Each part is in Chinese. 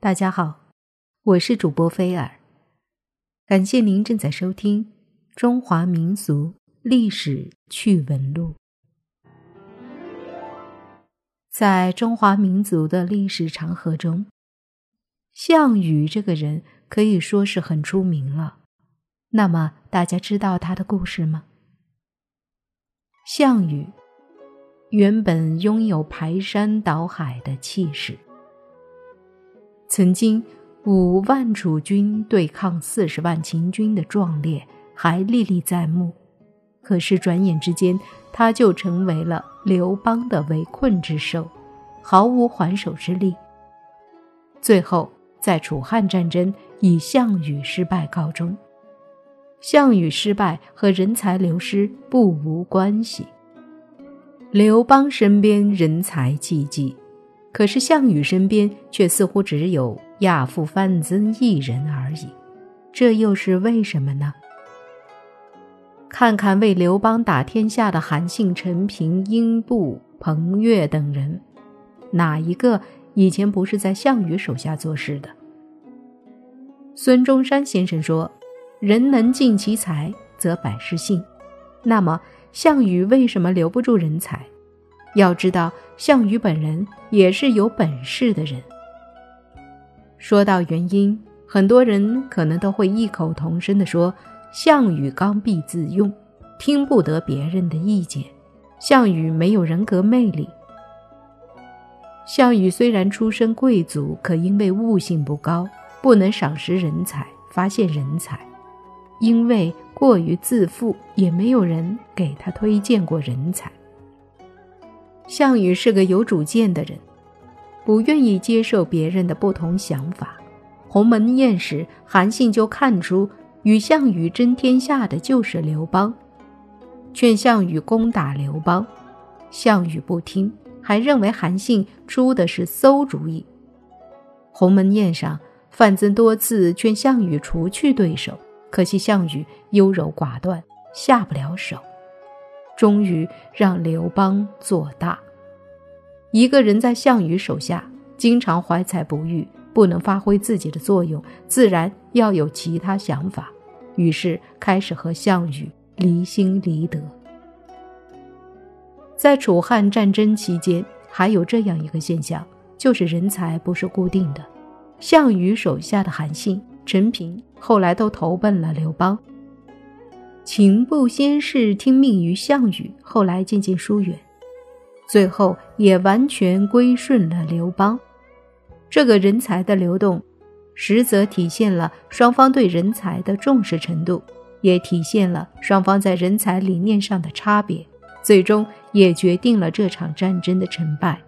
大家好，我是主播菲尔，感谢您正在收听《中华民俗历史趣闻录》。在中华民族的历史长河中，项羽这个人可以说是很出名了。那么，大家知道他的故事吗？项羽原本拥有排山倒海的气势。曾经，五万楚军对抗四十万秦军的壮烈还历历在目，可是转眼之间，他就成为了刘邦的围困之兽，毫无还手之力。最后，在楚汉战争以项羽失败告终。项羽失败和人才流失不无关系。刘邦身边人才济济。可是项羽身边却似乎只有亚父范增一人而已，这又是为什么呢？看看为刘邦打天下的韩信、陈平、英布、彭越等人，哪一个以前不是在项羽手下做事的？孙中山先生说：“人能尽其才，则百事兴。”那么，项羽为什么留不住人才？要知道，项羽本人也是有本事的人。说到原因，很多人可能都会异口同声地说：“项羽刚愎自用，听不得别人的意见。项羽没有人格魅力。项羽虽然出身贵族，可因为悟性不高，不能赏识人才，发现人才。因为过于自负，也没有人给他推荐过人才。”项羽是个有主见的人，不愿意接受别人的不同想法。鸿门宴时，韩信就看出与项羽争天下的就是刘邦，劝项羽攻打刘邦。项羽不听，还认为韩信出的是馊主意。鸿门宴上，范增多次劝项羽除去对手，可惜项羽优柔寡断，下不了手。终于让刘邦做大。一个人在项羽手下，经常怀才不遇，不能发挥自己的作用，自然要有其他想法。于是开始和项羽离心离德。在楚汉战争期间，还有这样一个现象，就是人才不是固定的。项羽手下的韩信、陈平后来都投奔了刘邦。秦不先是听命于项羽，后来渐渐疏远，最后也完全归顺了刘邦。这个人才的流动，实则体现了双方对人才的重视程度，也体现了双方在人才理念上的差别，最终也决定了这场战争的成败。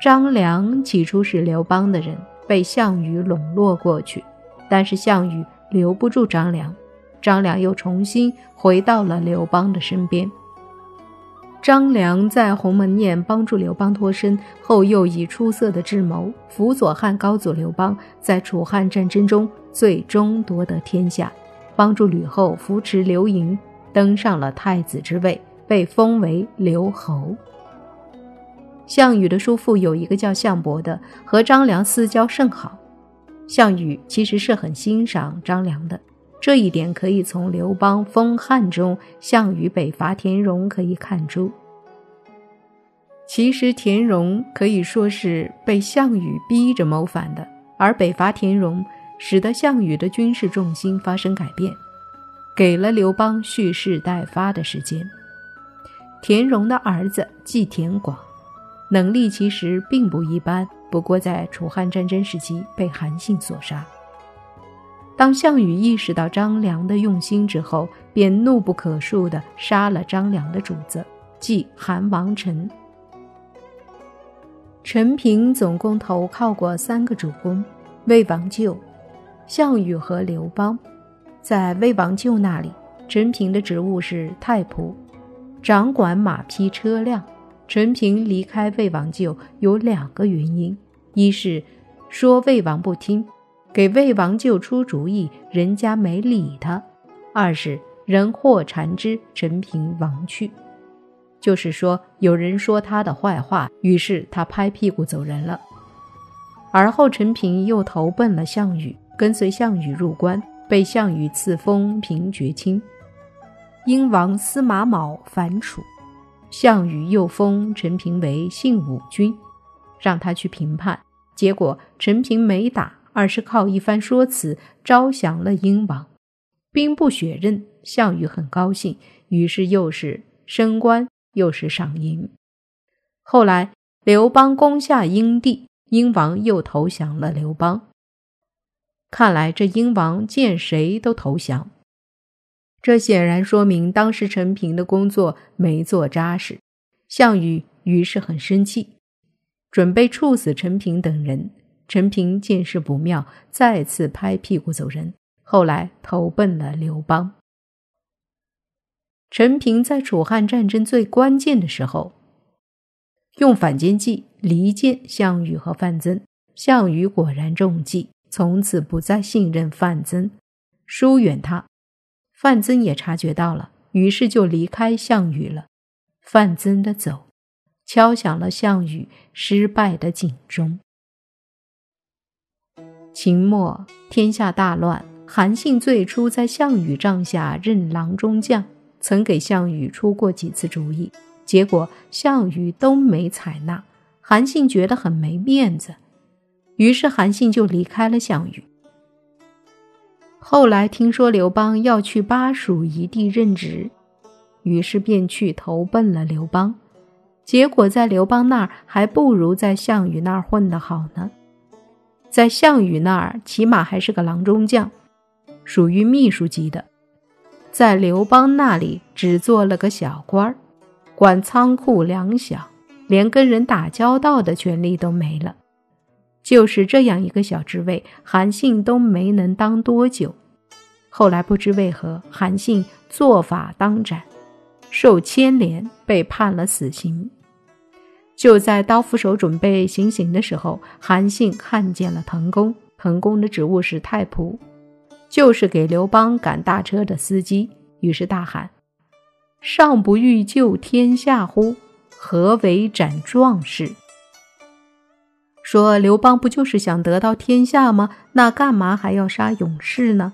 张良起初是刘邦的人，被项羽笼络过去，但是项羽留不住张良。张良又重新回到了刘邦的身边。张良在鸿门宴帮助刘邦脱身后，又以出色的智谋辅佐汉高祖刘邦，在楚汉战争中最终夺得天下，帮助吕后扶持刘盈登上了太子之位，被封为刘侯。项羽的叔父有一个叫项伯的，和张良私交甚好。项羽其实是很欣赏张良的。这一点可以从刘邦封汉中项羽北伐田荣可以看出。其实田荣可以说是被项羽逼着谋反的，而北伐田荣使得项羽的军事重心发生改变，给了刘邦蓄势待发的时间。田荣的儿子季田广，能力其实并不一般，不过在楚汉战争时期被韩信所杀。当项羽意识到张良的用心之后，便怒不可恕地杀了张良的主子，即韩王陈。陈平总共投靠过三个主公：魏王舅、项羽和刘邦。在魏王舅那里，陈平的职务是太仆，掌管马匹车辆。陈平离开魏王舅有两个原因：一是说魏王不听。给魏王舅出主意，人家没理他；二是人祸缠之，陈平亡去。就是说，有人说他的坏话，于是他拍屁股走人了。而后陈平又投奔了项羽，跟随项羽入关，被项羽赐封平爵卿。英王司马卯反楚，项羽又封陈平为信武君，让他去平叛。结果陈平没打，而是靠一番说辞招降了英王，兵不血刃。项羽很高兴，于是又是升官，又是赏银。后来刘邦攻下英地，英王又投降了刘邦。看来这英王见谁都投降。这显然说明当时陈平的工作没做扎实，项羽于是很生气，准备处死陈平等人。陈平见势不妙，再次拍屁股走人，后来投奔了刘邦。陈平在楚汉战争最关键的时候，用反间计离间项羽和范增，项羽果然中计，从此不再信任范增，疏远他。范增也察觉到了，于是就离开项羽了。范增的走，敲响了项羽失败的警钟。秦末天下大乱，韩信最初在项羽帐下任郎中将，曾给项羽出过几次主意，结果项羽都没采纳，韩信觉得很没面子，于是韩信就离开了项羽。后来听说刘邦要去巴蜀一地任职，于是便去投奔了刘邦。结果在刘邦那儿还不如在项羽那儿混得好呢。在项羽那儿起码还是个郎中将，属于秘书级的；在刘邦那里只做了个小官儿，管仓库粮饷，连跟人打交道的权利都没了。就是这样一个小职位，韩信都没能当多久。后来不知为何，韩信做法当斩，受牵连，被判了死刑。就在刀斧手准备行刑的时候，韩信看见了滕公。滕公的职务是太仆，就是给刘邦赶大车的司机。于是大喊：“上不欲救天下乎？何为斩壮士？”说刘邦不就是想得到天下吗？那干嘛还要杀勇士呢？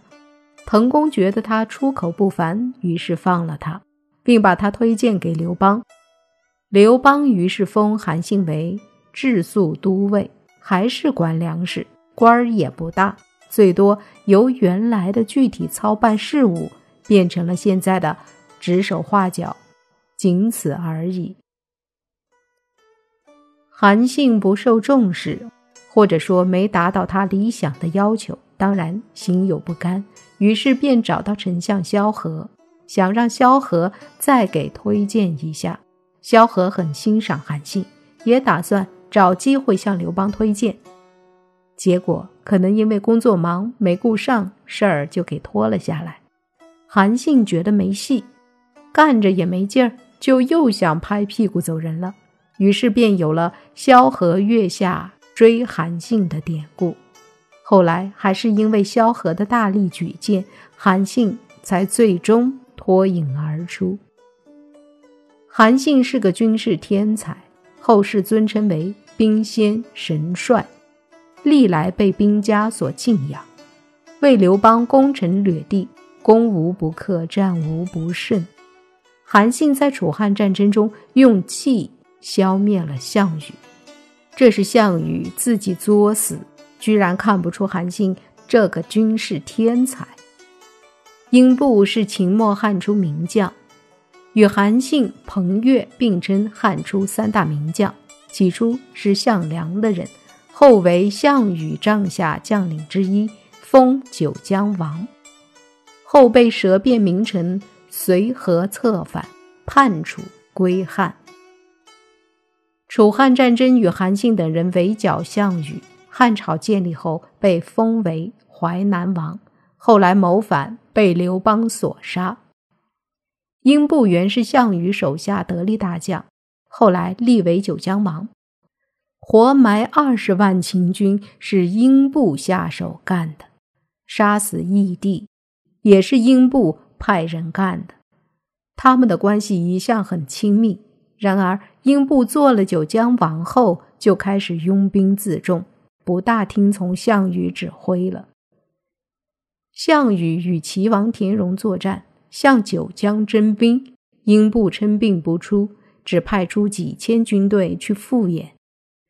滕公觉得他出口不凡，于是放了他，并把他推荐给刘邦。刘邦于是封韩信为治粟都尉，还是管粮食，官儿也不大，最多由原来的具体操办事务变成了现在的指手画脚，仅此而已。韩信不受重视，或者说没达到他理想的要求，当然心有不甘，于是便找到丞相萧何，想让萧何再给推荐一下。萧何很欣赏韩信，也打算找机会向刘邦推荐，结果可能因为工作忙没顾上，事儿就给拖了下来。韩信觉得没戏，干着也没劲儿，就又想拍屁股走人了。于是便有了萧何月下追韩信的典故。后来还是因为萧何的大力举荐，韩信才最终脱颖而出。韩信是个军事天才，后世尊称为兵仙神帅，历来被兵家所敬仰，为刘邦攻城掠地，攻无不克，战无不胜。韩信在楚汉战争中用气。消灭了项羽，这是项羽自己作死，居然看不出韩信这个军事天才。英布是秦末汉初名将，与韩信、彭越并称汉初三大名将。起初是项梁的人，后为项羽帐下将领之一，封九江王。后被舌辩名臣随和策反，叛楚归汉。楚汉战争与韩信等人围剿项羽，汉朝建立后被封为淮南王，后来谋反被刘邦所杀。英布原是项羽手下得力大将，后来立为九江王，活埋二十万秦军是英布下手干的，杀死义帝也是英布派人干的，他们的关系一向很亲密。然而，英布做了九江王后，就开始拥兵自重，不大听从项羽指挥了。项羽与齐王田荣作战，向九江征兵，英布称病不出，只派出几千军队去赴宴。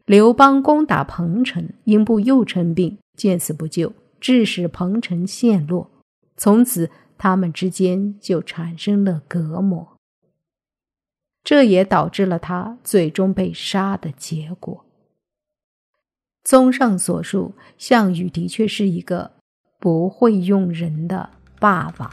刘邦攻打彭城，英布又称病，见死不救，致使彭城陷落。从此，他们之间就产生了隔膜。这也导致了他最终被杀的结果。综上所述，项羽的确是一个不会用人的霸王。